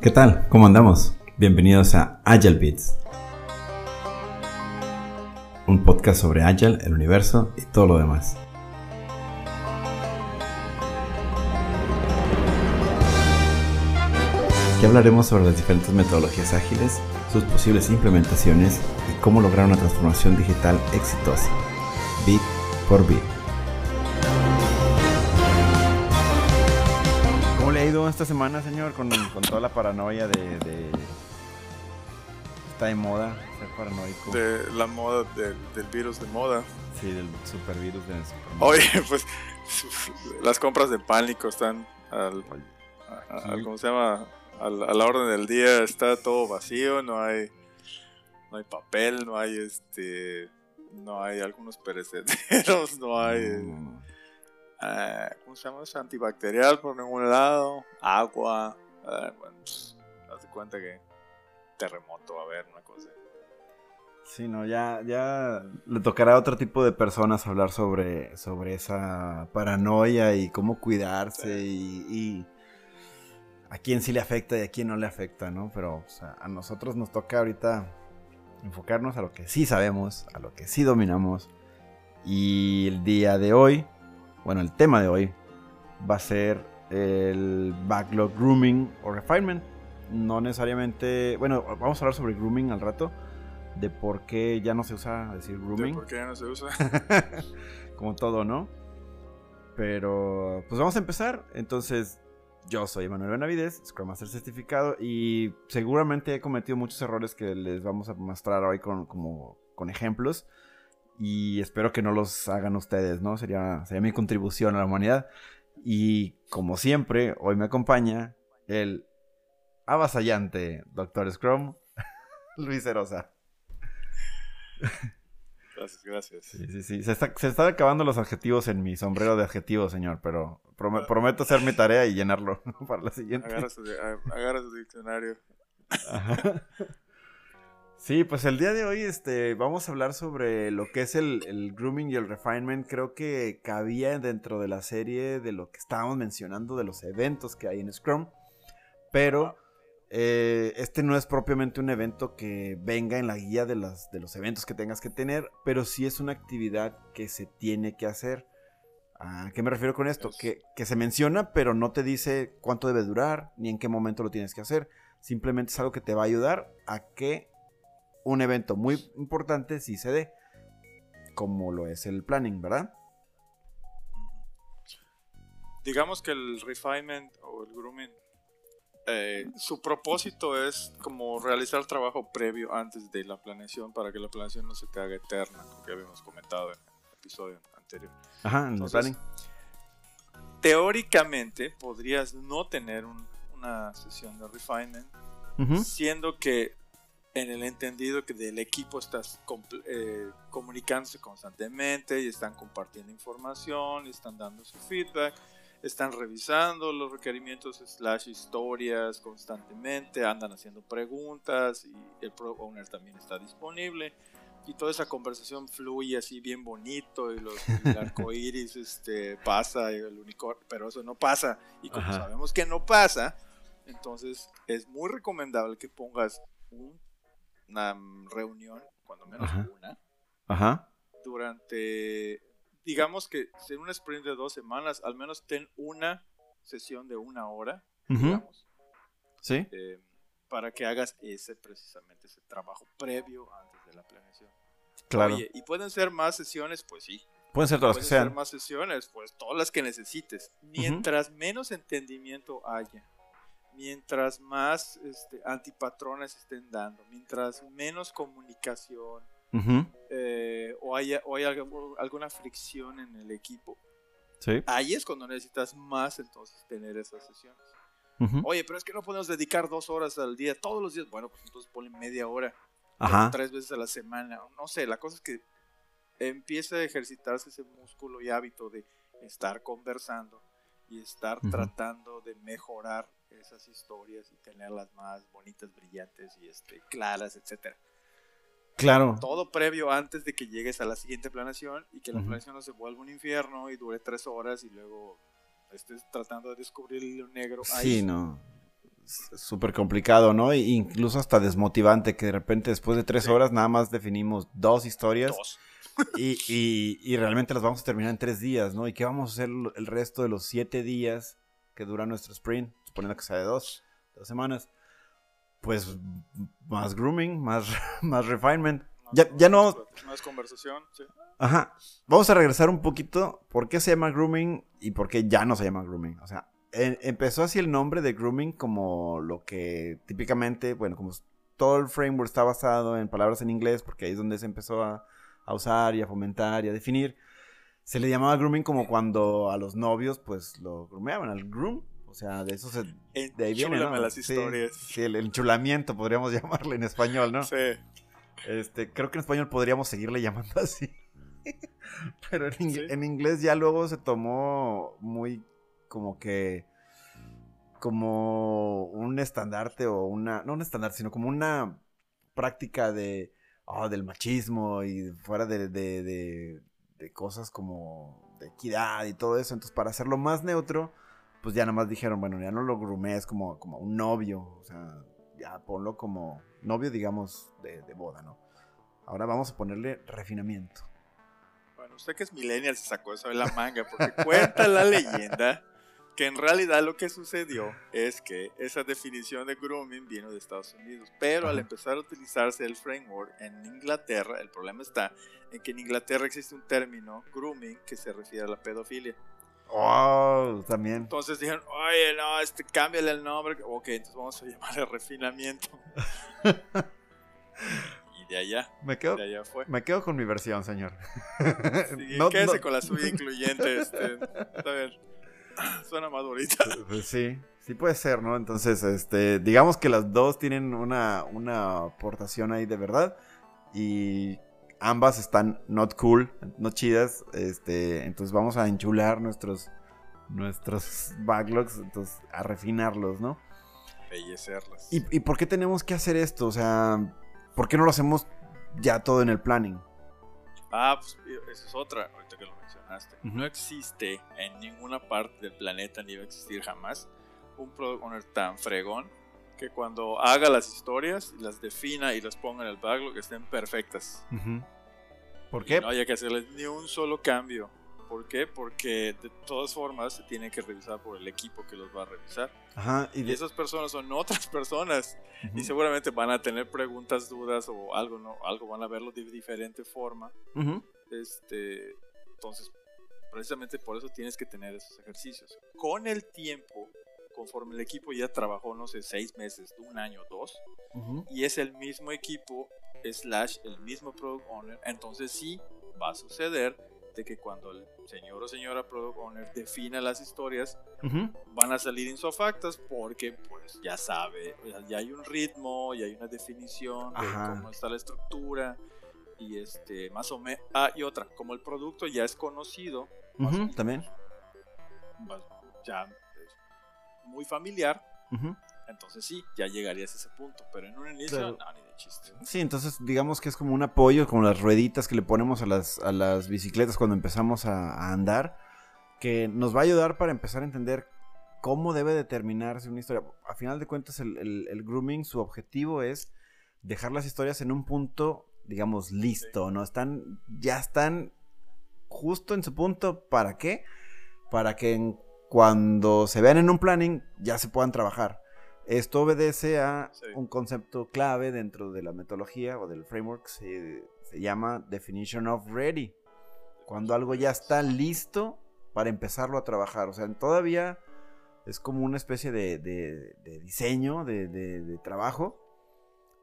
¿Qué tal? ¿Cómo andamos? Bienvenidos a Agile Beats. Un podcast sobre Agile, el universo y todo lo demás. Aquí hablaremos sobre las diferentes metodologías ágiles, sus posibles implementaciones y cómo lograr una transformación digital exitosa, bit por bit. Esta semana, señor, con, con toda la paranoia de, de- Está de moda ser paranoico. de la moda del, del virus de moda. Sí, del supervirus de superman. Oye, pues las compras de pánico están al, a- a-. ¿cómo se llama? Al- a la orden del día está todo vacío, no hay no hay papel, no hay este no hay algunos perecederos, no hay. Eh, ¿cómo se llama? eso? antibacterial por ningún lado, agua, eh, bueno, pues, de cuenta que terremoto va a haber una cosa. Sí, no, ya, ya le tocará a otro tipo de personas hablar sobre, sobre esa paranoia y cómo cuidarse y, y a quién sí le afecta y a quién no le afecta, ¿no? Pero o sea, a nosotros nos toca ahorita enfocarnos a lo que sí sabemos, a lo que sí dominamos. Y el día de hoy, bueno, el tema de hoy va a ser el backlog grooming o refinement. No necesariamente, bueno, vamos a hablar sobre grooming al rato, de por qué ya no se usa decir grooming, ¿Por qué ya no se usa? como todo, ¿no? Pero, pues vamos a empezar. Entonces, yo soy Manuel Benavides, Scrum Master certificado, y seguramente he cometido muchos errores que les vamos a mostrar hoy con, como, con ejemplos. Y espero que no los hagan ustedes, ¿no? Sería, sería mi contribución a la humanidad. Y como siempre, hoy me acompaña el avasallante Doctor Scrum, Luis Erosa. Gracias, gracias. Sí, sí, sí. Se, está- se están acabando los adjetivos en mi sombrero de adjetivos, señor, pero prome- prometo hacer mi tarea y llenarlo para la siguiente. Agarra su, agarra su diccionario. Ajá. Sí, pues el día de hoy este, vamos a hablar sobre lo que es el, el grooming y el refinement. Creo que cabía dentro de la serie de lo que estábamos mencionando, de los eventos que hay en Scrum. Pero eh, este no es propiamente un evento que venga en la guía de, las, de los eventos que tengas que tener, pero sí es una actividad que se tiene que hacer. ¿A qué me refiero con esto? Es- Que, que se menciona, pero no te dice cuánto debe durar, ni en qué momento lo tienes que hacer. Simplemente es algo que te va a ayudar a que un evento muy importante sí se dé, como lo es el planning, ¿verdad? Digamos que el refinement o el grooming, eh, su propósito es como realizar trabajo previo antes de la planeación para que la planeación no se te haga eterna, como que habíamos comentado en el episodio anterior. Ajá, en Entonces, el planning. Teóricamente podrías no tener un- una sesión de refinement, siendo que en el entendido que del equipo estás eh, comunicándose constantemente y están compartiendo información, y están dando su feedback, están revisando los requerimientos slash historias constantemente, andan haciendo preguntas y el pro owner también está disponible y toda esa conversación fluye así bien bonito y, los, el arco iris este, pasa y el unicornio, pero eso no pasa y como Ajá. sabemos que no pasa, entonces es muy recomendable que pongas un- una reunión, cuando menos Ajá. una, Ajá. durante, digamos que en un sprint de dos semanas, al menos ten una sesión de una hora, ujú, digamos, Sí. eh, para que hagas ese precisamente ese trabajo previo antes de la planeación. Claro. Oye, ¿y pueden ser más sesiones? Pues sí. Pueden ser todas las Pueden que ser sean. más sesiones, pues todas las que necesites. Mientras menos entendimiento haya, mientras más este, antipatrones estén dando, mientras menos comunicación eh, o haya, o haya algu- alguna fricción en el equipo, Sí. ahí es cuando necesitas más entonces tener esas sesiones. Oye, pero es que no podemos dedicar dos horas al día, todos los días. Bueno, pues entonces ponle media hora, Ajá. tres veces a la semana. No sé, la cosa es que empieza a ejercitarse ese músculo y hábito de estar conversando y estar tratando de mejorar esas historias y tenerlas más bonitas, brillantes y este, claras, etcétera. Claro. Todo previo antes de que llegues a la siguiente planeación y que la Ujú. planeación no se vuelva un infierno y dure tres horas y luego estés tratando de descubrir el hilo negro. Sí, ahí. no. súper complicado, ¿no? E incluso hasta desmotivante que de repente después de tres horas nada más definimos dos historias. Y, y, realmente las vamos a terminar en tres días, ¿no? ¿Y qué vamos a hacer el resto de los siete días que dura nuestro sprint? Suponiendo que sea de dos, dos semanas. Pues más grooming, más, más refinement. ya, ya no. Más conversación, sí. Ajá. Vamos a regresar un poquito. ¿Por qué se llama grooming y por qué ya no se llama grooming? O sea, empezó así el nombre de grooming como lo que típicamente, bueno, como todo el framework está basado en palabras en inglés, porque ahí es donde se empezó a, usar y a fomentar y a definir. Se le llamaba grooming como cuando a los novios, pues lo groomeaban, al groom. O sea, de eso se. De ahí viene, ¿no? las historias. Sí, el enchulamiento podríamos llamarle en español, ¿no? Sí. Este, creo que en español podríamos seguirle llamando así. Pero en inglés ya luego se tomó muy como que como un estandarte o una, no un estandarte, sino como una práctica de, oh, del machismo y fuera de, de, de, cosas como de equidad y todo eso. Entonces, para hacerlo más neutro, pues ya nada más dijeron, bueno, ya no lo grumees como, como un novio, o sea, ya ponlo como novio, digamos, de, de boda, ¿no? Ahora vamos a ponerle refinamiento. Bueno, usted que es millennial se sacó eso de la manga, porque cuenta la leyenda que en realidad lo que sucedió es que esa definición de grooming vino de Estados Unidos, pero al empezar a utilizarse el framework en Inglaterra, el problema está en que en Inglaterra existe un término, grooming, que se refiere a la pedofilia. Oh, también. Entonces dijeron, oye, no, este, cámbiale el nombre. Ok, entonces vamos a llamarle refinamiento. y de allá. Me quedo, de allá fue. Me quedo con mi versión, señor. Sí, quédese con la suya incluyente. Este, bien. Suena más bonita. Pues sí, sí puede ser, ¿no? Entonces, este, digamos que las dos tienen una, una aportación ahí de verdad. Y ambas están not cool, no chidas. Este, entonces vamos a enchular nuestros, nuestros backlogs, entonces a refinarlos, ¿no? Embellecerlos. ¿Y, ¿Y por qué tenemos que hacer esto? O sea, ¿por qué no lo hacemos ya todo en el planning? Ah, pues esa es otra, ahorita que lo no existe en ninguna parte del planeta, ni va a existir jamás, un product owner tan fregón que cuando haga las historias, las defina y las ponga en el backlog estén perfectas. ¿Por qué? no haya que hacerles ni un solo cambio. ¿Por qué? Porque de todas formas se tiene que revisar por el equipo que los va a revisar. y, esas personas son otras personas. Y seguramente van a tener preguntas, dudas o algo, ¿no? Algo van a verlo de diferente forma. Este. Entonces, precisamente por eso tienes que tener esos ejercicios. Con el tiempo, conforme el equipo ya trabajó, no sé, seis meses, un año, dos, y es el mismo equipo, slash, el mismo product owner, entonces sí va a suceder de que cuando el señor o señora product owner defina las historias, van a salir insofactas porque pues ya sabe, ya hay un ritmo, ya hay una definición de cómo está la estructura y este más o menos ah y otra como el producto ya es conocido también. Ya muy familiar. Entonces sí, ya llegarías a ese punto. Pero en un inicio, no, ni de chiste. Sí, entonces digamos que es como un apoyo, como las rueditas que le ponemos a las, a las bicicletas cuando empezamos a, andar, que nos va a ayudar para empezar a entender cómo debe determinarse una historia. A final de cuentas, el, el, grooming, su objetivo es dejar las historias en un punto, digamos, listo, ¿no? Están, ya están justo en su punto. ¿Para qué? Para que cuando se vean en un planning ya se puedan trabajar. Esto obedece a un concepto clave dentro de la metodología o del framework. Se, se llama Definition of Ready. Cuando algo ya está listo para empezarlo a trabajar. O sea, todavía es como una especie de, de diseño, de, trabajo.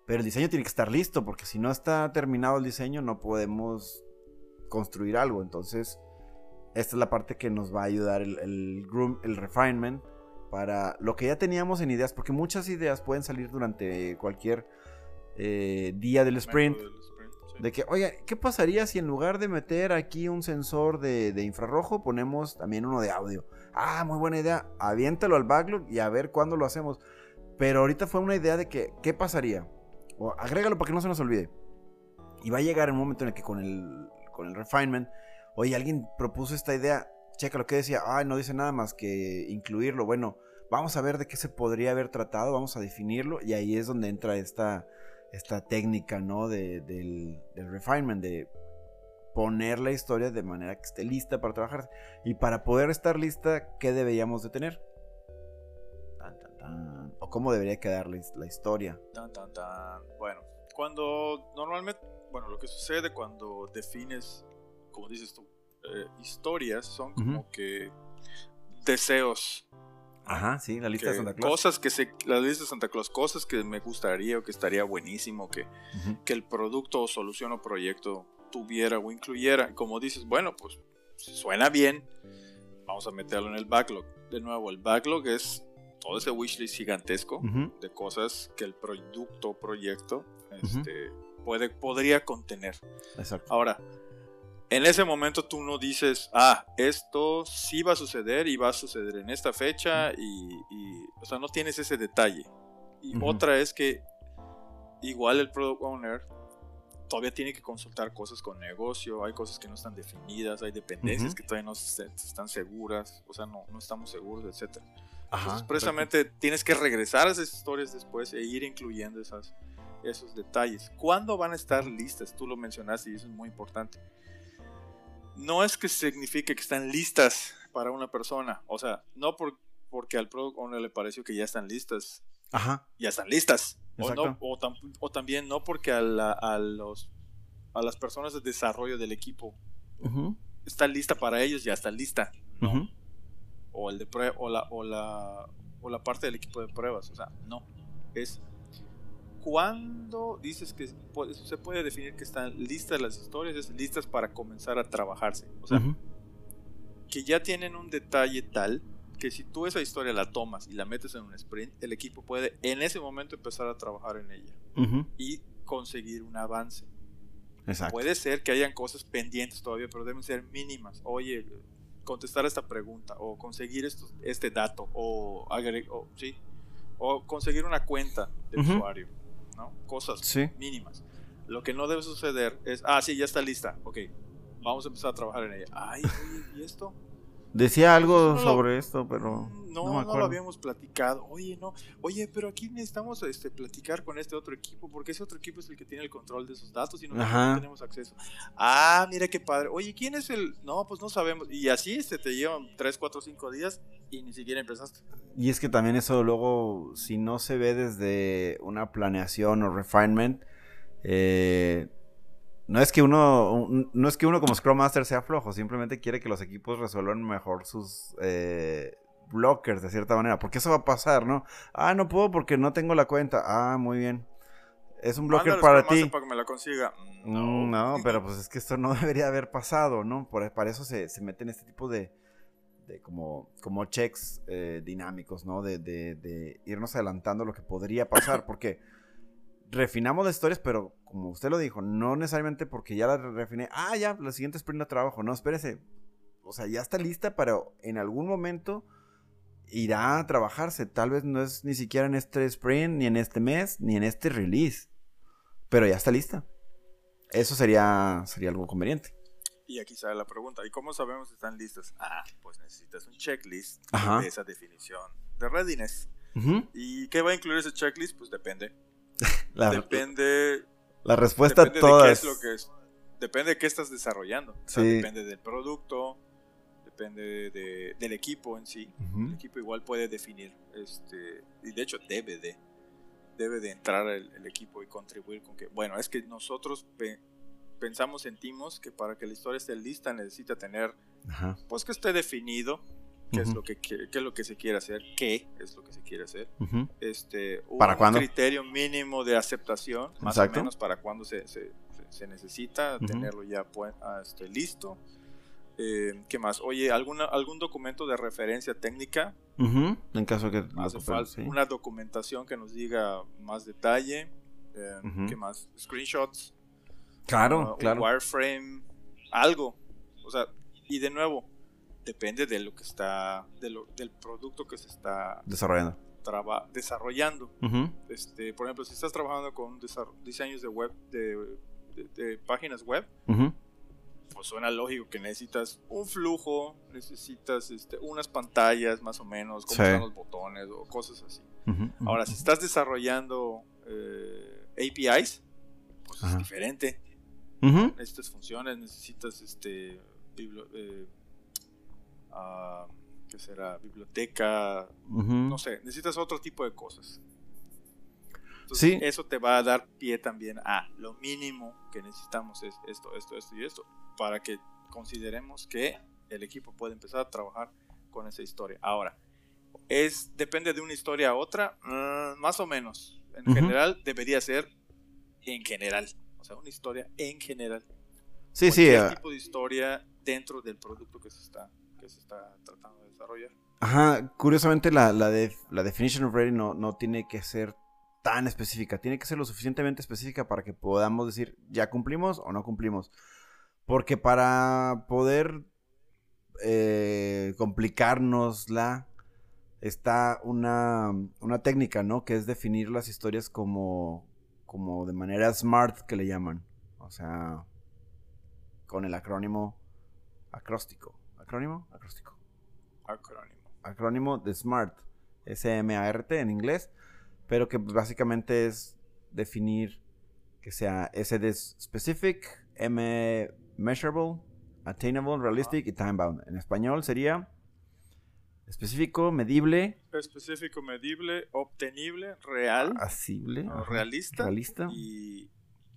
Pero el diseño tiene que estar listo, porque si no está terminado el diseño, no podemos construir algo. Entonces, esta es la parte que nos va a ayudar el, el, groom, el refinement para lo que ya teníamos en ideas, porque muchas ideas pueden salir durante cualquier eh, día del sprint. De que, oye, ¿qué pasaría si en lugar de meter aquí un sensor de, infrarrojo ponemos también uno de audio? Ah, muy buena idea. Aviéntalo al backlog y a ver cuándo lo hacemos. Pero ahorita fue una idea de que, ¿qué pasaría? O agrégalo para que no se nos olvide. Y va a llegar el momento en el que con el con el refinement, oye, alguien propuso esta idea, checa lo que decía, ay, no dice nada más que incluirlo. Bueno, vamos a ver de qué se podría haber tratado, vamos a definirlo y ahí es donde entra esta, esta técnica, ¿no? De, del, del refinement, de poner la historia de manera que esté lista para trabajar. Y para poder estar lista, ¿qué deberíamos de tener? O cómo debería quedar la, historia. Bueno, cuando normalmente, bueno, lo que sucede cuando defines, como dices tú, eh, historias son como que deseos. Ajá, sí, la lista de Santa Claus. Cosas que se, la lista de Santa Claus, cosas que me gustaría o que estaría buenísimo que, que el producto o solución o proyecto tuviera o incluyera. Como dices, bueno, pues suena bien, vamos a meterlo en el backlog. De nuevo, el backlog es todo ese wishlist gigantesco de cosas que el producto o proyecto este, puede, podría contener. Exacto. Ahora, en ese momento tú no dices, ah, esto sí va a suceder y va a suceder en esta fecha y, o sea, no tienes ese detalle. Y otra es que igual el product owner todavía tiene que consultar cosas con negocio, hay cosas que no están definidas, hay dependencias que todavía no están seguras, o sea, no, no estamos seguros, etc. Entonces, precisamente tienes que regresar a esas historias después e ir incluyendo esas, esos detalles. ¿Cuándo van a estar listas? Tú lo mencionaste y eso es muy importante no es que signifique que están listas para una persona. O sea, no porque al product owner le pareció que ya están listas. Ajá. Ya están listas. O, no, o, también no porque a, los, a las personas de desarrollo del equipo está lista para ellos, ya está lista. O, el de o, la, o, la, o la parte del equipo de pruebas. O sea, no. Es ¿Cuándo dices que se puede definir que están listas las historias? Es listas para comenzar a trabajarse. O sea, que ya tienen un detalle tal que si tú esa historia la tomas y la metes en un sprint, el equipo puede en ese momento empezar a trabajar en ella y conseguir un avance. Exacto. Puede ser que hayan cosas pendientes todavía, pero deben ser mínimas. Oye, contestar esta pregunta o conseguir esto, este dato o, o, ¿sí? o conseguir una cuenta de usuario Cosas mínimas. Lo que no debe suceder es, ah, sí, ya está lista, ok, vamos a empezar a trabajar en ella. Ay, ¿y esto? Decía algo sobre esto, pero no, no, lo habíamos platicado. Oye, no, oye, pero aquí necesitamos este, platicar con este otro equipo, porque ese otro equipo es el que tiene el control de esos datos y nosotros no tenemos acceso. Ah, mira qué padre. Oye, ¿quién es el? No, pues no sabemos. Y así este, te llevan 3, 4, 5 días y ni siquiera empezaste. Y es que también eso luego, si no se ve desde una planeación o refinement, eh, no es que uno no es que uno como Scrum Master sea flojo, simplemente quiere que los equipos resuelvan mejor sus eh, blockers de cierta manera, porque eso va a pasar, ¿no? Ah, no puedo porque no tengo la cuenta. Ah, muy bien. Es un blocker para ti. Para que me la consiga. Mm, no. pero pues es que esto no debería haber pasado, ¿no? Por, para eso se, se meten este tipo de, de como, como checks eh, dinámicos, ¿no? De, de, de, irnos adelantando lo que podría pasar, porque refinamos las historias, pero como usted lo dijo, no necesariamente porque ya la refiné, ah, ya, la siguiente sprint de trabajo, no, espérese, o sea, ya está lista para en algún momento irá a trabajarse, tal vez no es ni siquiera en este sprint, ni en este mes, ni en este release, pero ya está lista. Eso sería, sería algo conveniente. Y aquí sale la pregunta, ¿y cómo sabemos si están listas? Ah, pues necesitas un checklist de esa definición de readiness. ¿Y qué va a incluir ese checklist? Pues depende depende. La respuesta a todas. lo que es. Depende de qué estás desarrollando. depende del producto, depende del equipo en sí. El equipo igual puede definir, este, y de hecho debe de, debe de entrar el, equipo y contribuir con que, bueno, es que nosotros pensamos, sentimos que para que la historia esté lista necesita tener, pues que esté definido qué es lo que qué, es lo que se quiere hacer, qué es lo que se quiere hacer, este, un ¿Para criterio mínimo de aceptación, más o menos para cuando se, se, se necesita tenerlo ya pues, este, listo. Eh, ¿Qué más? Oye, ¿alguna, ¿algún documento de referencia técnica? En caso que hace falta una documentación que nos diga más detalle. Eh, ¿Qué más? Screenshots. Claro, claro. wireframe, algo. O sea, y de nuevo, depende de lo que está, de lo, del producto que se está desarrollando. desarrollando. este, por ejemplo, si estás trabajando con diseños de web, de, páginas web, pues suena lógico que necesitas un flujo, necesitas este, unas pantallas más o menos, cómo están los botones o cosas así. Ahora, si estás desarrollando eh, APIs, pues es diferente. Necesitas funciones, necesitas este eh, ah, ¿qué será? Biblioteca, no sé, necesitas otro tipo de cosas. Entonces, eso te va a dar pie también a lo mínimo que necesitamos es esto, esto, esto y esto, para que consideremos que el equipo puede empezar a trabajar con esa historia. Ahora, es depende de una historia a otra, mm, más o menos. En general debería ser en general, o sea, una historia en general. Sí, sí. Uh... tipo de historia dentro del producto que se está se está tratando de desarrollar. Ajá, curiosamente la, la, de, la definition of ready no, no tiene que ser tan específica, tiene que ser lo suficientemente específica para que podamos decir ya cumplimos o no cumplimos. Porque para poder eh, complicárnosla está una, una técnica, ¿no? Que es definir las historias como, como de manera smart que le llaman. O sea, con el acrónimo acróstico. ¿Acrónimo? Acróstico. Acrónimo. Acrónimo de SMART. S-M-A-R-T en inglés pero que básicamente es definir que sea S de specific, M measurable, attainable, realistic y time bound. En español sería específico, medible. Específico, medible, obtenible, real. Asible. realista. Realista. Y,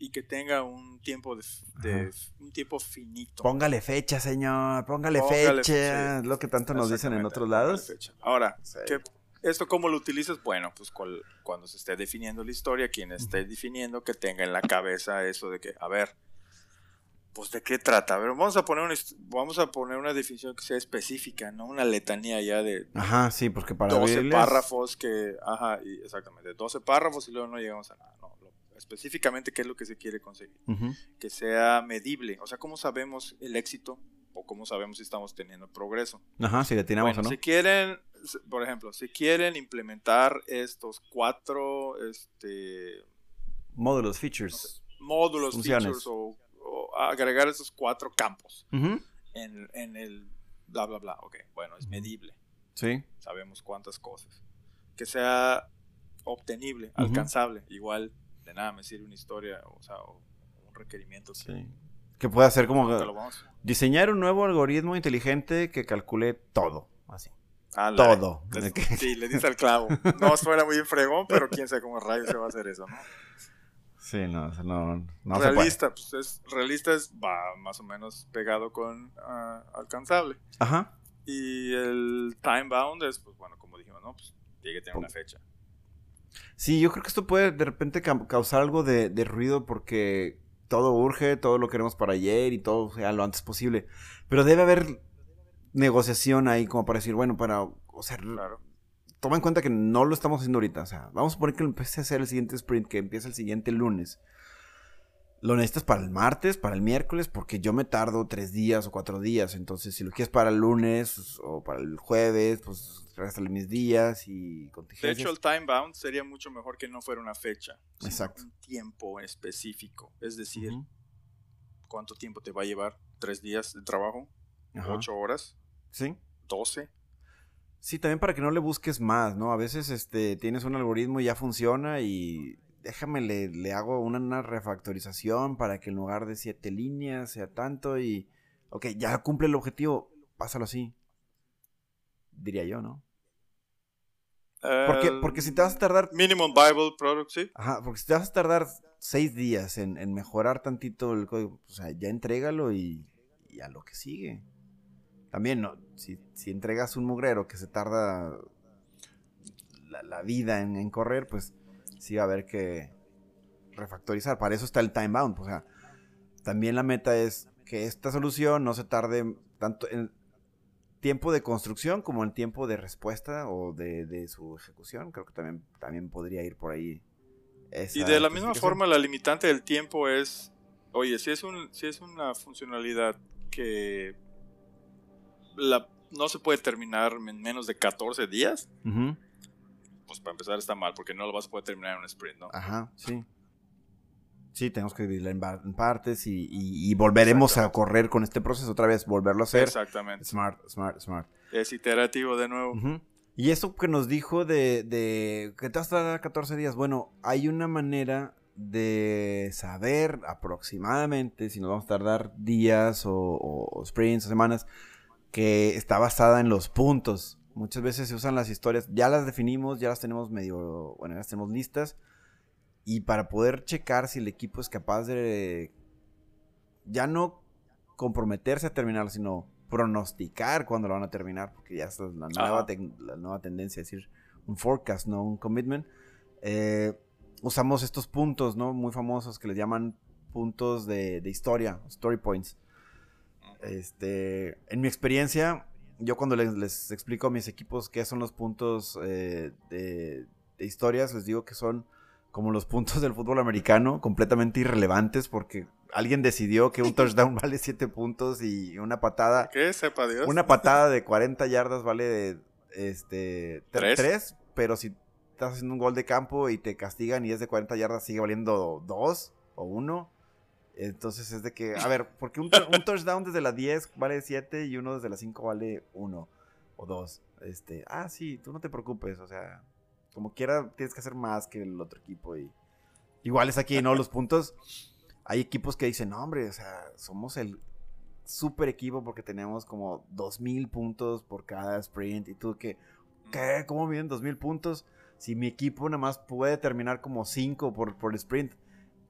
que tenga un tiempo de, un tiempo finito. Póngale fecha, señor. Póngale, fecha. Lo que tanto nos dicen en otros lados. Ahora, ¿qué ¿Esto cómo lo utilizas? Bueno, pues cuando se esté definiendo la historia, quien esté definiendo que tenga en la cabeza eso de que, a ver, pues de qué trata. A ver, vamos a poner una, vamos a poner una definición que sea específica, no una letanía ya de Ajá, sí, porque para 12 párrafos que, ajá, y exactamente, 12 párrafos y luego no llegamos a nada, no, específicamente qué es lo que se quiere conseguir, que sea medible, o sea, cómo sabemos el éxito o cómo sabemos si estamos teniendo progreso. Ajá, si le tenemos o no. Si quieren por ejemplo, si quieren implementar estos cuatro este, módulos, features, módulos, features o, agregar esos cuatro campos en, el bla, bla, bla. Ok, bueno, es medible. Sí. Sabemos cuántas cosas. Que sea obtenible, alcanzable. Igual de nada me sirve una historia, o sea, un requerimiento. Sí. Que pueda ser como diseñar un nuevo algoritmo inteligente que calcule todo, así todo. sí, le dice al clavo. No suena muy fregón, pero quién sabe cómo rayos se va a hacer eso, ¿no? Sí, no, no, no realista, pues es, realista es, va más o menos pegado con ah, alcanzable. Ajá. Y el time bound es, pues bueno, como dijimos, ¿no? Pues tiene que tener una fecha. Sí, yo creo que esto puede de repente causar algo de, de ruido porque todo urge, todo lo queremos para ayer y todo sea lo antes posible. Pero debe haber negociación ahí como para decir, bueno, para, o sea, toma en cuenta que no lo estamos haciendo ahorita, o sea, vamos a poner que lo empiece a hacer el siguiente sprint, que empieza el siguiente lunes. Lo necesitas para el martes, para el miércoles, porque yo me tardo tres días o cuatro días. Entonces, si lo quieres para el lunes o para el jueves, pues réstale mis días y contingencias. De hecho, el time bound sería mucho mejor que no fuera una fecha. Exacto. Un tiempo específico. Es decir, ¿cuánto tiempo te va a llevar? ¿Tres días de trabajo? ¿Ocho horas? Sí. 12. Sí, también para que no le busques más, ¿no? A veces este, tienes un algoritmo y ya funciona y déjame, le, hago una, refactorización para que en lugar de siete líneas sea tanto y... Ok, ya cumple el objetivo, pásalo así. Diría yo, ¿no? porque, eh, porque si te vas a tardar... Minimum Bible Product, sí. Ajá, porque si te vas a tardar seis días en, mejorar tantito el código, o sea, ya entrégalo y, y a lo que sigue. También, no, si, entregas un mugrero que se tarda la, vida en, correr, pues sí va a haber que refactorizar. Para eso está el time bound. O sea, también la meta es que esta solución no se tarde tanto en tiempo de construcción como en tiempo de respuesta o de, su ejecución. Creo que también, también podría ir por ahí. y de la misma forma, la limitante del tiempo es, oye, si es, un, si es una funcionalidad que no se puede terminar en menos de 14 días, pues para empezar está mal, porque no lo vas a poder terminar en un sprint, ¿no? Ajá, sí. Sí, tenemos que dividirla en, partes y, y- y volveremos a correr con este proceso otra vez, volverlo a hacer. Exactamente. Smart, smart, smart. Es iterativo de nuevo. Y eso que nos dijo de, de que te vas a dar 14 días, bueno, hay una manera de saber aproximadamente si nos vamos a tardar días o, o sprints o semanas que está basada en los puntos. Muchas veces se usan las historias, ya las definimos, ya las tenemos medio, bueno, ya las tenemos listas. Y para poder checar si el equipo es capaz de ya no comprometerse a terminar, sino pronosticar cuándo lo van a terminar, porque ya es la nueva, la nueva tendencia, es decir, un forecast, no un commitment. Eh, usamos estos puntos, ¿no? Muy famosos que les llaman puntos de, de historia, story points. Este, en mi experiencia, yo cuando les, les explico a mis equipos qué son los puntos eh, de, de historias, les digo que son como los puntos del fútbol americano, completamente irrelevantes, porque alguien decidió que un touchdown vale 7 puntos y una patada, ¿Qué? Sepa Dios. una patada de 40 yardas vale este ¿Tres? 3, pero si estás haciendo un gol de campo y te castigan y es de 40 yardas, sigue valiendo 2 o 1. Entonces es de que, a ver, porque un, tou- un touchdown desde la 10 vale 7 y uno desde la 5 vale 1 o 2. Este, ah, sí, tú no te preocupes, o sea, como quiera tienes que hacer más que el otro equipo y igual es aquí, ¿no? Los puntos, hay equipos que dicen, no, hombre, o sea, somos el super equipo porque tenemos como 2000 puntos por cada sprint y tú que, ¿qué? ¿Cómo miden 2000 puntos? Si mi equipo nada más puede terminar como 5 por, por sprint.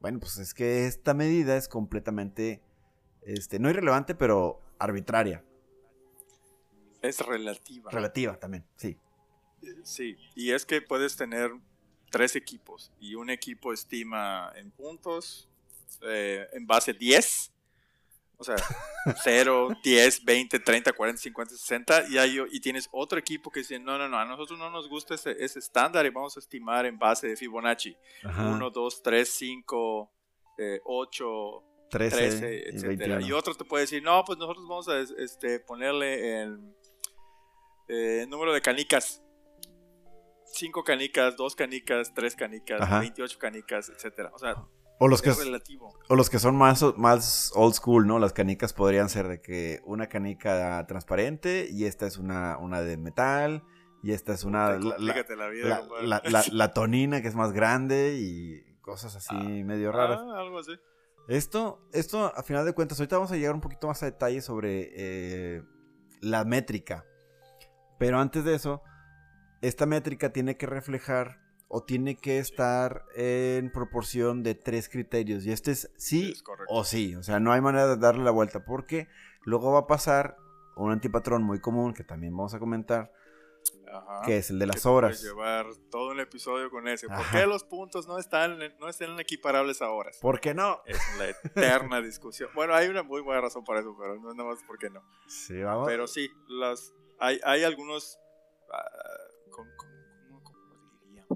Bueno, pues es que esta medida es completamente, este, no irrelevante, pero arbitraria. Es relativa. Relativa también, sí. Sí, y es que puedes tener tres equipos y un equipo estima en puntos eh, en base 10, o sea, 0, 10, 20, 30, 40, 50, 60, y, hay, y tienes otro equipo que dice, no, no, no, a nosotros no nos gusta ese, ese estándar y vamos a estimar en base de Fibonacci, Ajá. 1, 2, 3, 5, 8, 13, 13, y etcétera. 21. Y otro te puede decir, no, pues nosotros vamos a es- este, ponerle el eh, número de canicas. 5 canicas, 2 canicas, 3 canicas, Ajá. 28 canicas, etcétera. O sea, O los que relativo. O los que son más, más old school, ¿no? Las canicas podrían ser de que una canica transparente y esta es una, una de metal y esta es una... Puta, La, vida, la- tonina que es más grande y cosas así medio raras. Ah, algo así. Esto, esto, a final de cuentas, ahorita vamos a llegar un poquito más a detalle sobre eh, la métrica. Pero antes de eso, esta métrica tiene que reflejar o tiene que estar en proporción de tres criterios. Y este es sí Es o sí. O sea, no hay manera de darle la vuelta porque luego va a pasar un antipatrón muy común que también vamos a comentar, Ajá. que es el de las horas. llevar todo un episodio con ese. ¿Por Ajá. qué los puntos no están, no están equiparables a horas? ¿Por qué no? Es la eterna discusión. Bueno, hay una muy buena razón para eso, pero no es nada más por qué no. Sí, vamos. Pero sí, las, hay, hay algunos. ah, ¿cómo, cómo- cómo-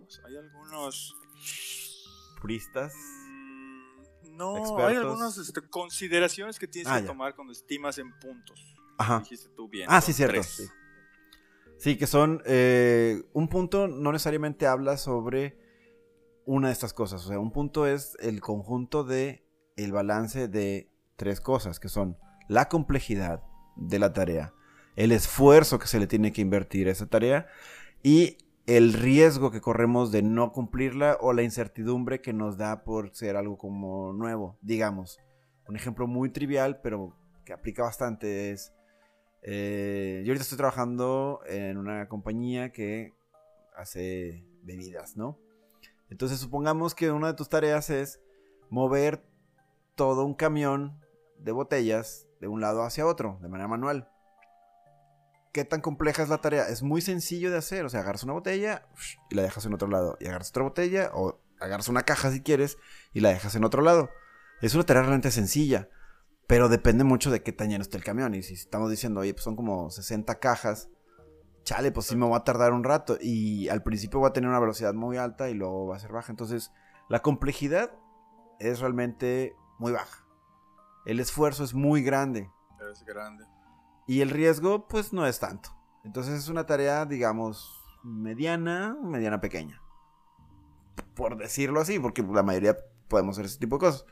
diríamos? Hay algunos. puristas. mm, No, hay algunas este, consideraciones que tienes Ah, que ya. tomar cuando estimas en puntos. Ajá. Dijiste tú bien. Ah, sí, cierto. Sí, que son. eh, un punto no necesariamente habla sobre una de estas cosas. O sea, un punto es el conjunto de el balance de tres cosas, que son la complejidad de la tarea, el esfuerzo que se le tiene que invertir a esa tarea y el riesgo que corremos de no cumplirla o la incertidumbre que nos da por ser algo como nuevo, digamos. Un ejemplo muy trivial, pero que aplica bastante es eh, yo ahorita estoy trabajando en una compañía que hace bebidas, ¿no? Entonces supongamos que una de tus tareas es mover todo un camión de botellas de un lado hacia otro, de manera manual. ¿Qué tan compleja es la tarea? Es muy sencillo de hacer. O sea, agarras una botella y la dejas en otro lado. Y agarras otra botella o agarras una caja si quieres y la dejas en otro lado. Es una tarea realmente sencilla. Pero depende mucho de qué tan lleno esté el camión. Y si estamos diciendo, oye, pues son como 60 cajas, chale, pues sí me va a tardar un rato. Y al principio va a tener una velocidad muy alta y luego va a ser baja. Entonces, la complejidad es realmente muy baja. El esfuerzo es muy grande. Es grande. Y el riesgo, pues no es tanto. Entonces es una tarea, digamos, mediana, mediana pequeña. Por decirlo así, porque la mayoría podemos hacer ese tipo de cosas.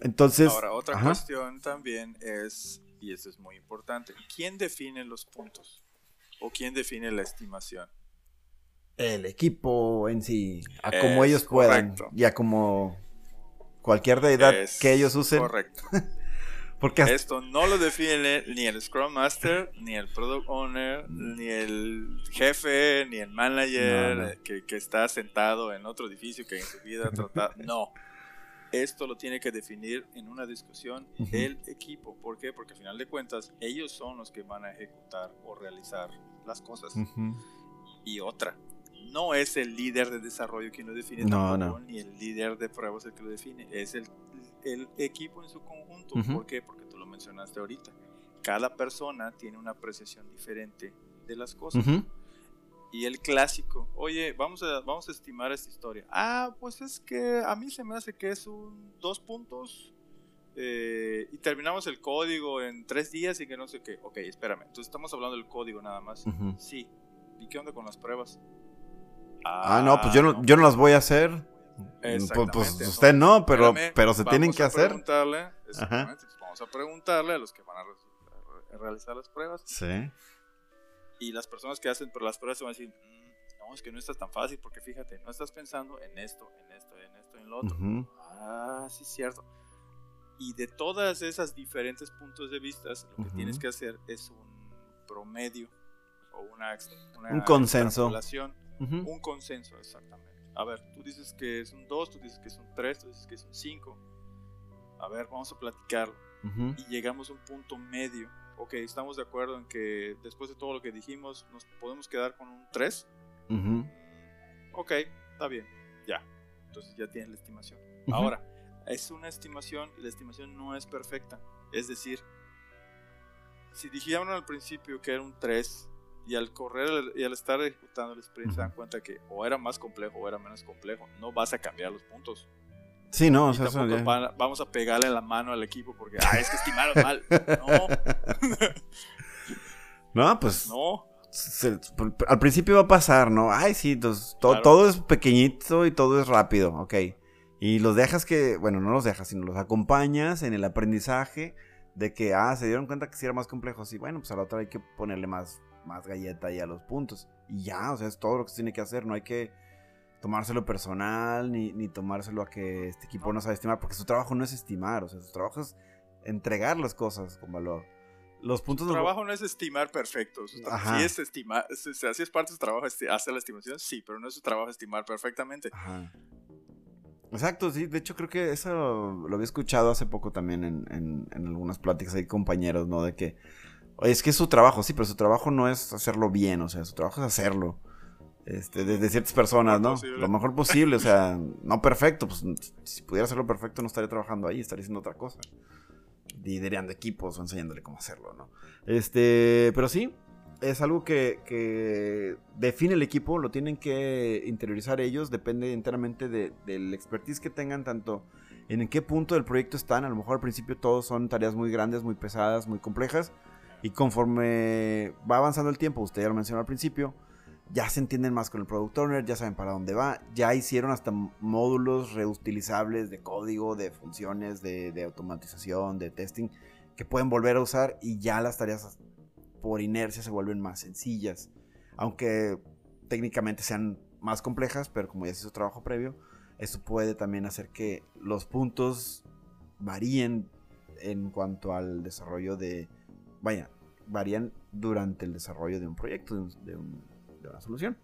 Entonces. Ahora, otra cuestión también es, y esto es muy importante, ¿quién define los puntos? ¿O quién define la estimación? El equipo en sí, a como ellos puedan, y a como cualquier deidad que ellos usen. Correcto. Porque esto no lo define ni el Scrum Master, ni el Product Owner, ni el jefe, ni el manager Que, que, está sentado en otro edificio que en su vida ha tratado. No esto lo tiene que definir en una discusión el equipo. ¿Por qué? Porque al final de cuentas ellos son los que van a ejecutar o realizar las cosas. Y otra, no es el líder de desarrollo quien lo define, no, no. ni el líder de pruebas el que lo define, es el, el equipo en su conjunto. ¿Por qué? Porque tú lo mencionaste ahorita. Cada persona tiene una apreciación diferente de las cosas. Y el clásico, oye, vamos a, vamos a estimar esta historia. Ah, pues es que a mí se me hace que es un dos puntos eh, y terminamos el código en tres días y que no sé qué. Ok, espérame, entonces estamos hablando del código nada más. Sí. ¿Y qué onda con las pruebas? Ah, no, pues yo no, yo no las voy a hacer. Pues, pues usted no, pero, pero se tienen que hacer. Preguntarle, vamos a preguntarle a los que van a realizar las pruebas. Sí. Y las personas que hacen por las pruebas se van a decir, mm, no, es que no está tan fácil porque fíjate, no estás pensando en esto, en esto, en esto, en lo otro. Ah, sí, cierto. Y de todas esas diferentes puntos de vista, lo que tienes que hacer es un promedio o una, un consenso. Un consenso, exactamente. A ver, tú dices que es un 2, tú dices que es un 3, tú dices que es un 5. A ver, vamos a platicarlo. Y llegamos a un punto medio ok, estamos de acuerdo en que después de todo lo que dijimos, nos podemos quedar con un 3. Ok, está bien, ya. Entonces ya tienes la estimación. Ahora, es una estimación y la estimación no es perfecta. Es decir, si dijeron al principio que era un 3 y al correr y al estar ejecutando el sprint se dan cuenta que o era más complejo o era menos complejo, no vas a cambiar los puntos. Sí, no, o sea, vamos a pegarle la mano al equipo porque, ah, es que estimaron mal. No. no, pues. No. al principio va a pasar, ¿no? Ay, sí, todo es pequeñito y todo es rápido, ok. Y los dejas que, bueno, no los dejas, sino los acompañas en el aprendizaje de que, ah, se dieron cuenta que sí era más complejo. Sí, bueno, pues a la otra hay que ponerle más, más galleta ahí a los puntos. Y ya, o sea, es todo lo que se tiene que hacer, no hay que tomárselo personal, ni, ni, tomárselo a que este equipo no sabe estimar, porque su trabajo no es estimar, o sea, su trabajo es entregar las cosas con valor. Los puntos su trabajo no es estimar perfecto, si es estimar, si, es parte de su trabajo hacer la estimación, sí, pero no es su trabajo estimar perfectamente. Ajá. Exacto, sí, de hecho creo que eso lo, había escuchado hace poco también en, en, en algunas pláticas hay compañeros, ¿no? De que, es que es su trabajo, sí, pero su trabajo no es hacerlo bien, o sea, su trabajo es hacerlo este, de, ciertas personas, ¿no? Lo mejor posible, o sea, no perfecto, pues si pudiera hacerlo perfecto no estaría trabajando ahí, estaría haciendo otra cosa. Liderando equipos o enseñándole cómo hacerlo, ¿no? Este, pero sí, es algo que, que define el equipo, lo tienen que interiorizar ellos, depende enteramente de, del expertise que tengan, tanto en qué punto del proyecto están, a lo mejor al principio todos son tareas muy grandes, muy pesadas, muy complejas, y conforme va avanzando el tiempo, usted ya lo mencionó al principio, ya se entienden más con el product owner, ya saben para dónde va, ya hicieron hasta módulos reutilizables de código, de funciones, de, automatización, de testing, que pueden volver a usar y ya las tareas por inercia se vuelven más sencillas, aunque técnicamente sean más complejas, pero como ya se hizo trabajo previo, eso puede también hacer que los puntos varíen en cuanto al desarrollo de, vaya, varían durante el desarrollo de un proyecto, de un de una solución.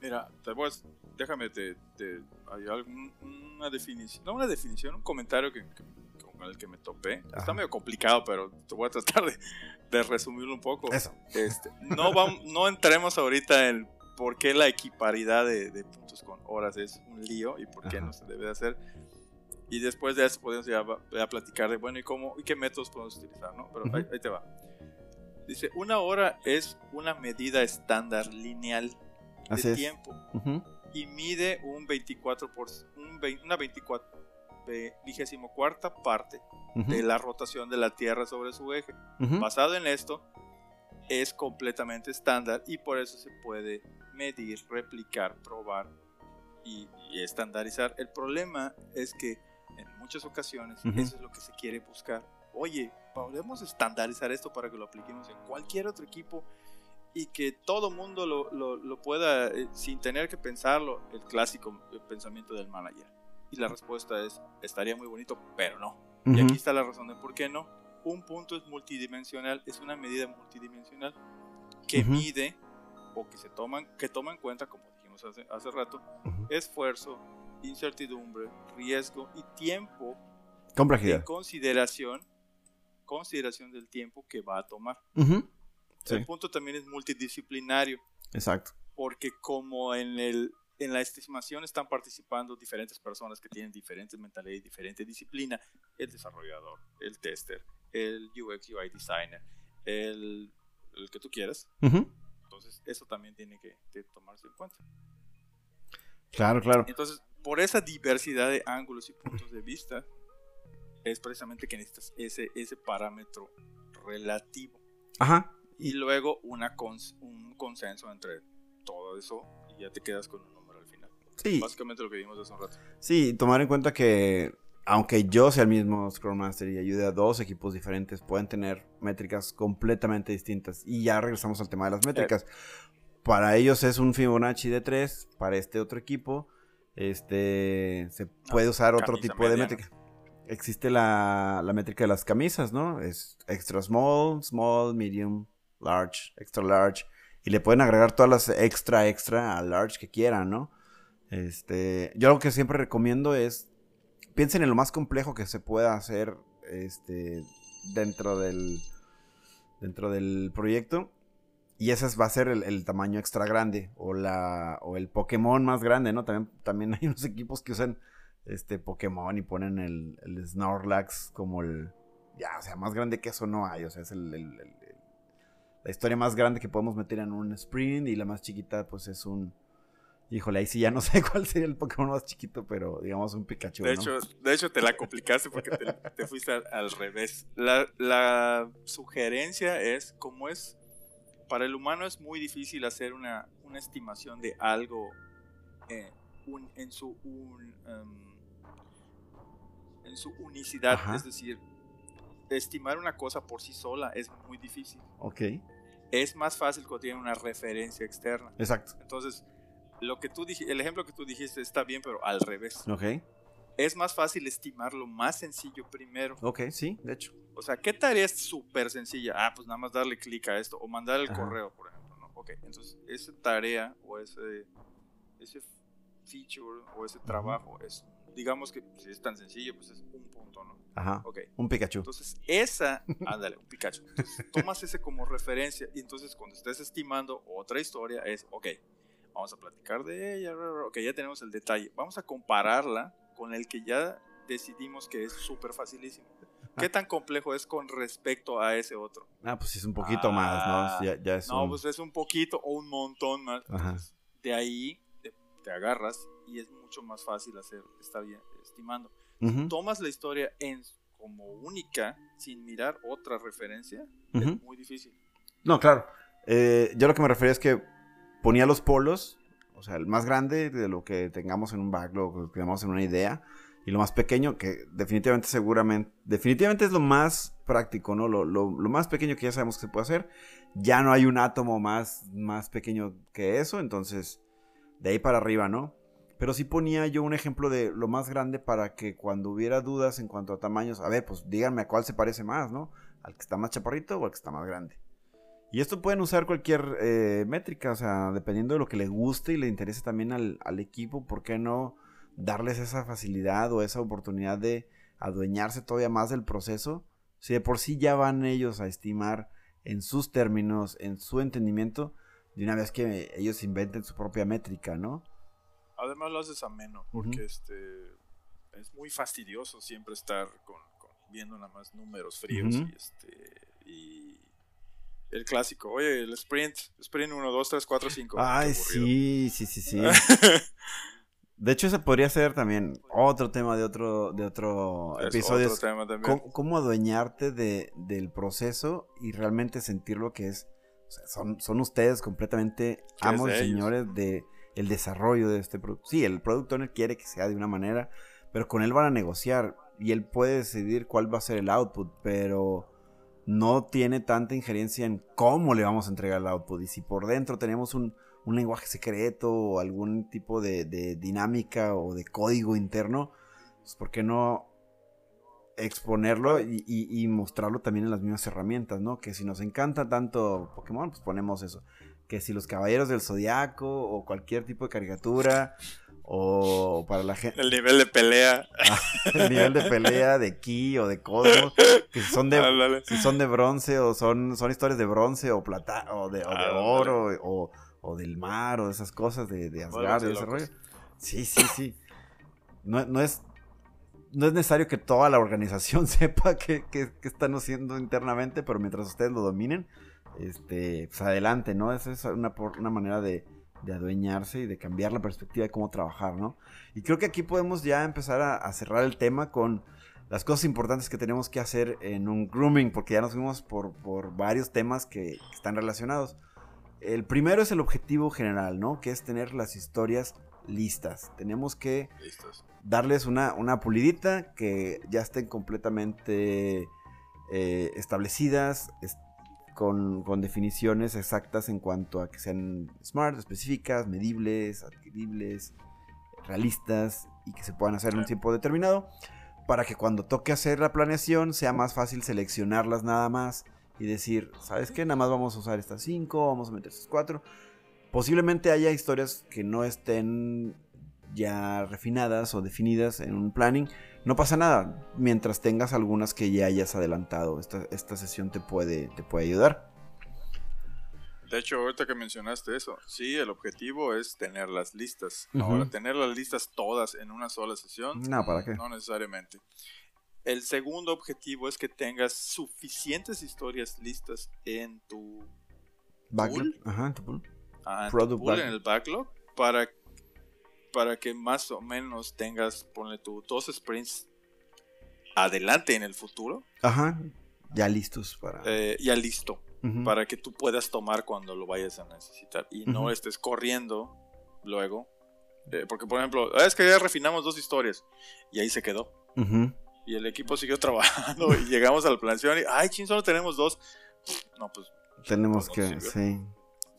Mira, pues, déjame, te, hay alguna definición, no una definición, un comentario que, con el que me topé. Está medio complicado, pero te voy a tratar de, resumirlo un poco. Eso. Este, no, vamos, no entremos ahorita en por qué la equiparidad de, puntos con horas es un lío y por qué no se debe hacer. Y después de eso podemos ya, a platicar de, bueno, y cómo y qué métodos podemos utilizar, ¿no? Pero ahí, te va. Dice, una hora es una medida estándar lineal de tiempo y mide un 24 por, un una 24 vigésimo cuarta parte de la rotación de la Tierra sobre su eje. Basado en esto, es completamente estándar y por eso se puede medir, replicar, probar y, estandarizar. El problema es que en muchas ocasiones eso es lo que se quiere buscar. Oye, podemos estandarizar esto para que lo apliquemos en cualquier otro equipo y que todo mundo lo, lo, pueda, eh, sin tener que pensarlo, el clásico pensamiento del manager. Y la respuesta es, estaría muy bonito, pero no. Y aquí está la razón de por qué no. Un punto es multidimensional, es una medida multidimensional que mide o que se toman, que toma en cuenta, como dijimos hace, hace rato, esfuerzo, incertidumbre, riesgo y tiempo Complejidad. en consideración, consideración del tiempo que va a tomar. El punto también es multidisciplinario. Exacto. Porque como en, el, en la estimación están participando diferentes personas que tienen diferentes mentalidades diferente disciplina, el desarrollador, el tester, el UX UI designer, el, el que tú quieras. Entonces, eso también tiene que, tomarse en cuenta. Claro, claro. Entonces, por esa diversidad de ángulos y puntos de vista, es precisamente que necesitas ese, ese parámetro relativo. Ajá y luego una un consenso entre todo eso y ya te quedas con un número al final. Sí. Básicamente lo que vimos hace un rato. Sí, tomar en cuenta que aunque yo sea el mismo Scrum Master y ayude a dos equipos diferentes, pueden tener métricas completamente distintas. Y ya regresamos al tema de las métricas. Para ellos es un Fibonacci de 3, para este otro equipo este se puede usar otro tipo de métrica. Existe la, la métrica de las camisas, ¿no? Es extra small, small, medium, large, extra large. Y le pueden agregar todas las extra, extra a large que quieran, ¿no? Este, yo lo que siempre recomiendo es, piensen en lo más complejo que se pueda hacer este, dentro, del, dentro del proyecto. Y ese va a ser el, tamaño extra grande o, la, o el Pokémon más grande, ¿no? También, también hay unos equipos que usan este Pokémon y ponen el, el Snorlax como el... Ya, o sea, más grande que eso no hay, o sea, es el la historia más grande que podemos meter en un sprint y la más chiquita pues es un... Híjole, ahí sí ya no sé cuál sería el Pokémon más chiquito, pero digamos un Pikachu. De, hecho, de hecho, te la complicaste porque te, fuiste al, revés. La, sugerencia es, como es, para el humano es muy difícil hacer una, estimación de algo eh, en, su, em, en su unicidad, es decir, estimar una cosa por sí sola es muy difícil. Ok. Es más fácil cuando tiene una referencia externa. Exacto. Entonces, lo que tú el ejemplo que tú dijiste está bien, pero al revés. Ok. Es más fácil estimar lo más sencillo primero. Ok, sí, de hecho. O sea, ¿qué tarea es súper sencilla? Ah, pues nada más darle clic a esto o mandar el correo, por ejemplo. ¿no? Ok, entonces esa tarea o ese, ese feature o ese trabajo es digamos que si es tan sencillo, pues es un punto, ¿no? Ajá. Ok. Un Pikachu. Entonces, esa, ándale, un Pikachu. Entonces, tomas ese como referencia y entonces cuando estés estimando otra historia es, ok, vamos a platicar de ella, ok, ya tenemos el detalle, vamos a compararla con el que ya decidimos que es súper facilísimo. ¿Qué tan complejo es con respecto a ese otro? Ah, pues es un poquito más, ¿no? Ah, ya, ya es no, pues es un poquito o un montón más. De ahí te agarras y es mucho más fácil hacer, está bien, estimando. Tomas la historia en como única, sin mirar otra referencia, es muy difícil. No, claro. Eh, yo lo que me refería es que ponía los polos, o sea, el más grande de lo que tengamos en un backlog, lo que tengamos en una idea, y lo más pequeño, que definitivamente, seguramente, definitivamente es lo más práctico, ¿no? Lo, lo, más pequeño que ya sabemos que se puede hacer. Ya no hay un átomo más, más pequeño que eso, entonces, de ahí para arriba, ¿no? Pero sí ponía yo un ejemplo de lo más grande para que cuando hubiera dudas en cuanto a tamaños, a ver, pues díganme a cuál se parece más, ¿no? Al que está más chaparrito o al que está más grande. Y esto pueden usar cualquier eh, métrica, o sea, dependiendo de lo que le guste y le interese también al, al, equipo, ¿por qué no darles esa facilidad o esa oportunidad de adueñarse todavía más del proceso? Si de por sí ya van ellos a estimar en sus términos, en su entendimiento, de una vez que ellos inventen su propia métrica, ¿no? Además lo haces ameno, porque este es muy fastidioso siempre estar con, viendo nada más números fríos y este y el clásico, oye, el sprint, sprint 1, 2, 3, 4, 5. Ay, sí, sí, sí, sí. de hecho, ese podría ser también otro tema de otro, de otro episodio. Otro tema también. Cómo, adueñarte de, del proceso y realmente sentir lo que es. O sea, son, son ustedes completamente amos y señores de el desarrollo de este producto. Sí, el product owner quiere que sea de una manera, pero con él van a negociar y él puede decidir cuál va a ser el output, pero no tiene tanta injerencia en cómo le vamos a entregar el output. Y si por dentro tenemos un, lenguaje secreto o algún tipo de, dinámica o de código interno, pues ¿por qué no exponerlo y, mostrarlo también en las mismas herramientas, ¿no? Que si nos encanta tanto Pokémon, pues ponemos eso. Que si los Caballeros del Zodiaco o cualquier tipo de caricatura o para la gente. El nivel de pelea. Ah, el nivel de pelea de ki o de cosmos. Que si son de, si son de bronce o son, son historias de bronce o plata o de, oro o, del mar o de esas cosas de, de Asgard y ese rollo. Sí, sí, sí. No, no, es. No es necesario que toda la organización sepa qué, qué, están haciendo internamente, pero mientras ustedes lo dominen, este, pues adelante, ¿no? Esa es una, una manera de, de adueñarse y de cambiar la perspectiva de cómo trabajar, ¿no? Y creo que aquí podemos ya empezar a, cerrar el tema con las cosas importantes que tenemos que hacer en un grooming, porque ya nos fuimos por, por varios temas que, están relacionados. El primero es el objetivo general, ¿no? Que es tener las historias listas. Tenemos que darles una, una pulidita, que ya estén completamente eh, establecidas, con, definiciones exactas en cuanto a que sean smart, específicas, medibles, adquiribles, realistas y que se puedan hacer en un tiempo determinado para que cuando toque hacer la planeación sea más fácil seleccionarlas nada más y decir, ¿sabes qué? Nada más vamos a usar estas 5, vamos a meter estas 4. Posiblemente haya historias que no estén ya refinadas o definidas en un planning, no pasa nada mientras tengas algunas que ya hayas adelantado. Esta, esta sesión te puede, te puede ayudar. De hecho, ahorita que mencionaste eso, sí, el objetivo es tener las listas. Ahora, tener las listas todas en una sola sesión, no, ¿para qué? No necesariamente. El segundo objetivo es que tengas suficientes historias listas en tu backlog. Ajá, en tu pool. Ah, en, tu pool, en el backlog para para que más o menos tengas, ponle tú, dos sprints adelante en el futuro. Ajá, ya listos para... Eh, ya listo, para que tú puedas tomar cuando lo vayas a necesitar y no estés corriendo luego. Eh, porque, por ejemplo, ah, es que ya refinamos dos historias y ahí se quedó. Y el equipo siguió trabajando y llegamos a la planeación y, ay, ching, solo tenemos dos. No, pues... Tenemos que, sí.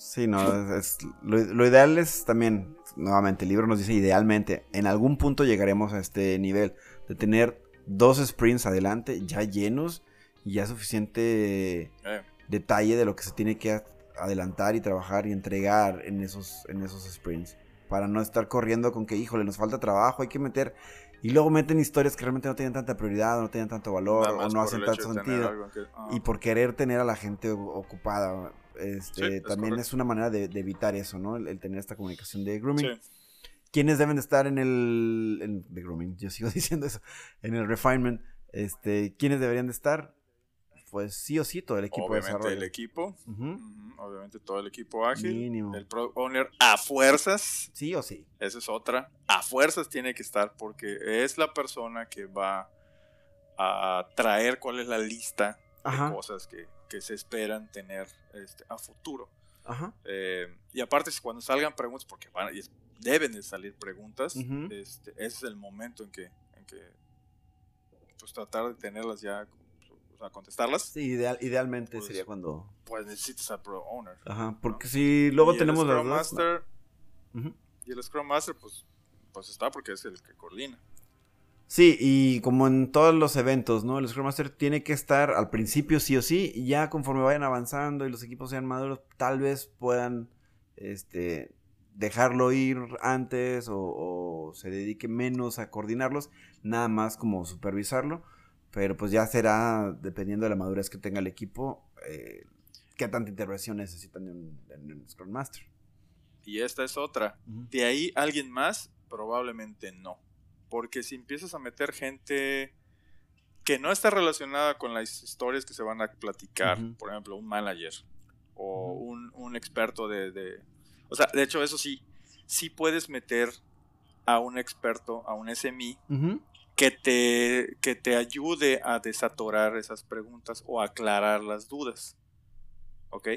Sí, no, es, lo, ideal es también, nuevamente, el libro nos dice idealmente, en algún punto llegaremos a este nivel de tener dos sprints adelante ya llenos y ya suficiente eh. detalle de lo que se tiene que adelantar y trabajar y entregar en esos, en esos sprints. Para no estar corriendo con que, híjole, nos falta trabajo, hay que meter... Y luego meten historias que realmente no tienen tanta prioridad, no tienen tanto valor, o no hacen tanto sentido. Ah. Y por querer tener a la gente ocupada. Este, también es una manera de, evitar eso, ¿no? El, tener esta comunicación de grooming. ¿Quiénes deben de estar en el de grooming? Yo sigo diciendo eso, en el refinement. Este, ¿quiénes deberían de estar? Pues sí o sí todo el equipo obviamente de desarrollo. el equipo, obviamente todo el equipo ágil, el product owner a fuerzas. Sí o sí. Esa es otra. A fuerzas tiene que estar porque es la persona que va a traer cuál es la lista de cosas que, que se esperan tener este, a futuro. Eh, y aparte, cuando salgan preguntas, porque van, deben de salir preguntas, este, ese es el momento en que, en que pues tratar de tenerlas ya, o sea, contestarlas. Sí, ideal, idealmente pues, sería cuando... Pues necesitas al Pro Owner. Ajá, porque si luego tenemos el Scrum Master, Y el Scrum Master, pues, pues está porque es el que coordina. Sí, y como en todos los eventos, ¿no? El Scrum Master tiene que estar al principio sí o sí, y ya conforme vayan avanzando y los equipos sean maduros, tal vez puedan este, dejarlo ir antes o, se dedique menos a coordinarlos, nada más como supervisarlo, pero pues ya será, dependiendo de la madurez que tenga el equipo, eh, qué tanta intervención necesitan en, un Scrum Master. Y esta es otra. De ahí alguien más, probablemente no. Porque si empiezas a meter gente que no está relacionada con las historias que se van a platicar, por ejemplo, un manager o un, experto de, O sea, de hecho, eso sí, sí puedes meter a un experto, a un SMI, que, te, que te ayude a desatorar esas preguntas o aclarar las dudas. ¿Ok?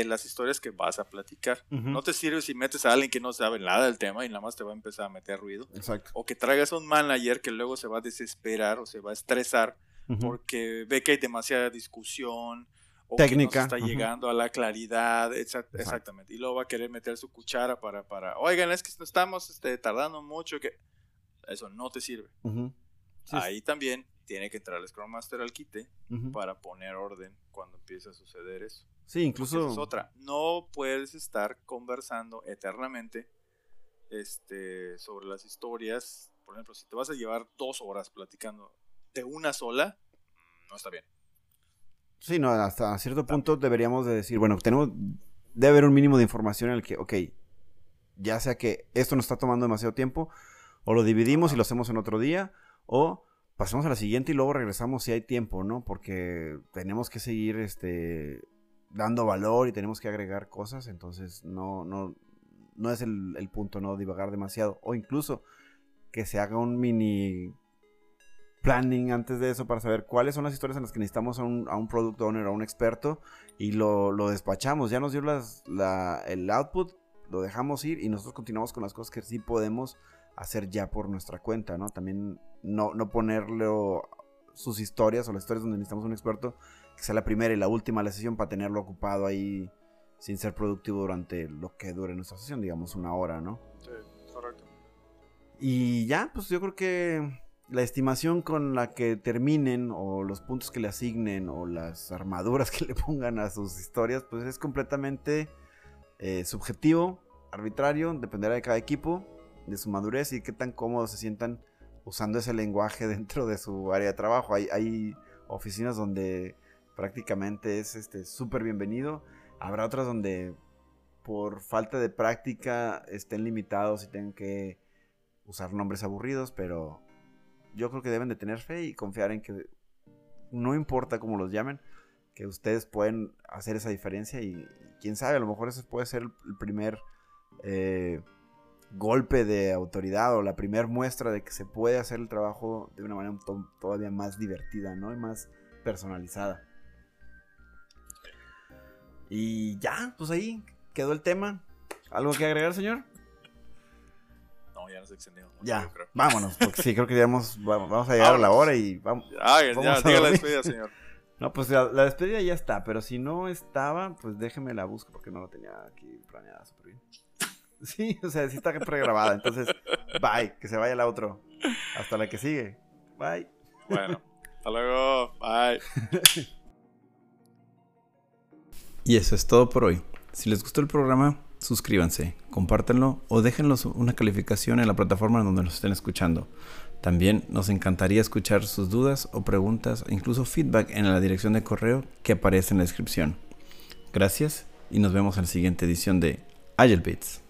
De las historias que vas a platicar. No te sirve si metes a alguien que no sabe nada del tema y nada más te va a empezar a meter ruido. Exacto. O que traigas a un manager que luego se va a desesperar o se va a estresar porque ve que hay demasiada discusión o técnica que no está llegando a la claridad, exactamente. Y luego va a querer meter su cuchara para, para oigan, es que estamos este, tardando mucho, que eso no te sirve. Ahí también tiene que entrar el Scrum Master al quite para poner orden cuando empiece a suceder eso. Sí, incluso. es otra. No puedes estar conversando eternamente este, sobre las historias. Por ejemplo, si te vas a llevar dos horas platicando de una sola, mm, no está bien. Sí, no, hasta cierto punto deberíamos de decir, bueno, tenemos, debe haber un mínimo de información en el que, ok, ya sea que esto nos está tomando demasiado tiempo, o lo dividimos y lo hacemos en otro día, o pasamos a la siguiente y luego regresamos si hay tiempo, ¿no? Porque tenemos que seguir este dando valor y tenemos que agregar cosas, entonces no, no, no es el, punto, no divagar demasiado. O incluso que se haga un mini planning antes de eso para saber cuáles son las historias en las que necesitamos a un, a un product owner, a un experto, y lo, lo despachamos. Ya nos dio el output, lo dejamos ir y nosotros continuamos con las cosas que sí podemos hacer ya por nuestra cuenta, ¿no? También no, no ponerle sus historias o las historias donde necesitamos un experto, que sea la primera y la última la sesión para tenerlo ocupado ahí sin ser productivo durante lo que dure nuestra sesión, digamos una hora, ¿no? Sí, correcto. Y ya, pues yo creo que la estimación con la que terminen o los puntos que le asignen o las armaduras que le pongan a sus historias, pues es completamente eh, subjetivo, arbitrario, dependerá de cada equipo, de su madurez y qué tan cómodos se sientan usando ese lenguaje dentro de su área de trabajo. Hay, hay oficinas donde prácticamente es este súper bienvenido. Habrá otras donde por falta de práctica estén limitados y tengan que usar nombres aburridos, pero yo creo que deben de tener fe y confiar en que no importa cómo los llamen, que ustedes pueden hacer esa diferencia y quién sabe, a lo mejor ese puede ser el primer eh, golpe de autoridad o la primera muestra de que se puede hacer el trabajo de una manera todavía más divertida, ¿no? Y más personalizada. Y ya, pues ahí quedó el tema. ¿Algo que agregar, señor? No, ya nos extendió. Ya, vámonos, porque sí, creo que ya vamos, vamos a llegar a la hora y vamos. Ah, ya, diga la despedida, señor. No, pues la, despedida ya está, pero si no estaba, pues déjeme la busco porque no lo tenía aquí planeada súper bien. Sí, o sea, sí está pregrabada. Entonces, bye, que se vaya la otro. Hasta la que sigue. Bye. Bueno, hasta luego. Bye. Y eso es todo por hoy. Si les gustó el programa, suscríbanse, compártanlo o déjenlos una calificación en la plataforma donde nos estén escuchando. También nos encantaría escuchar sus dudas o preguntas e incluso feedback en la dirección de correo que aparece en la descripción. Gracias y nos vemos en la siguiente edición de Agile Bits.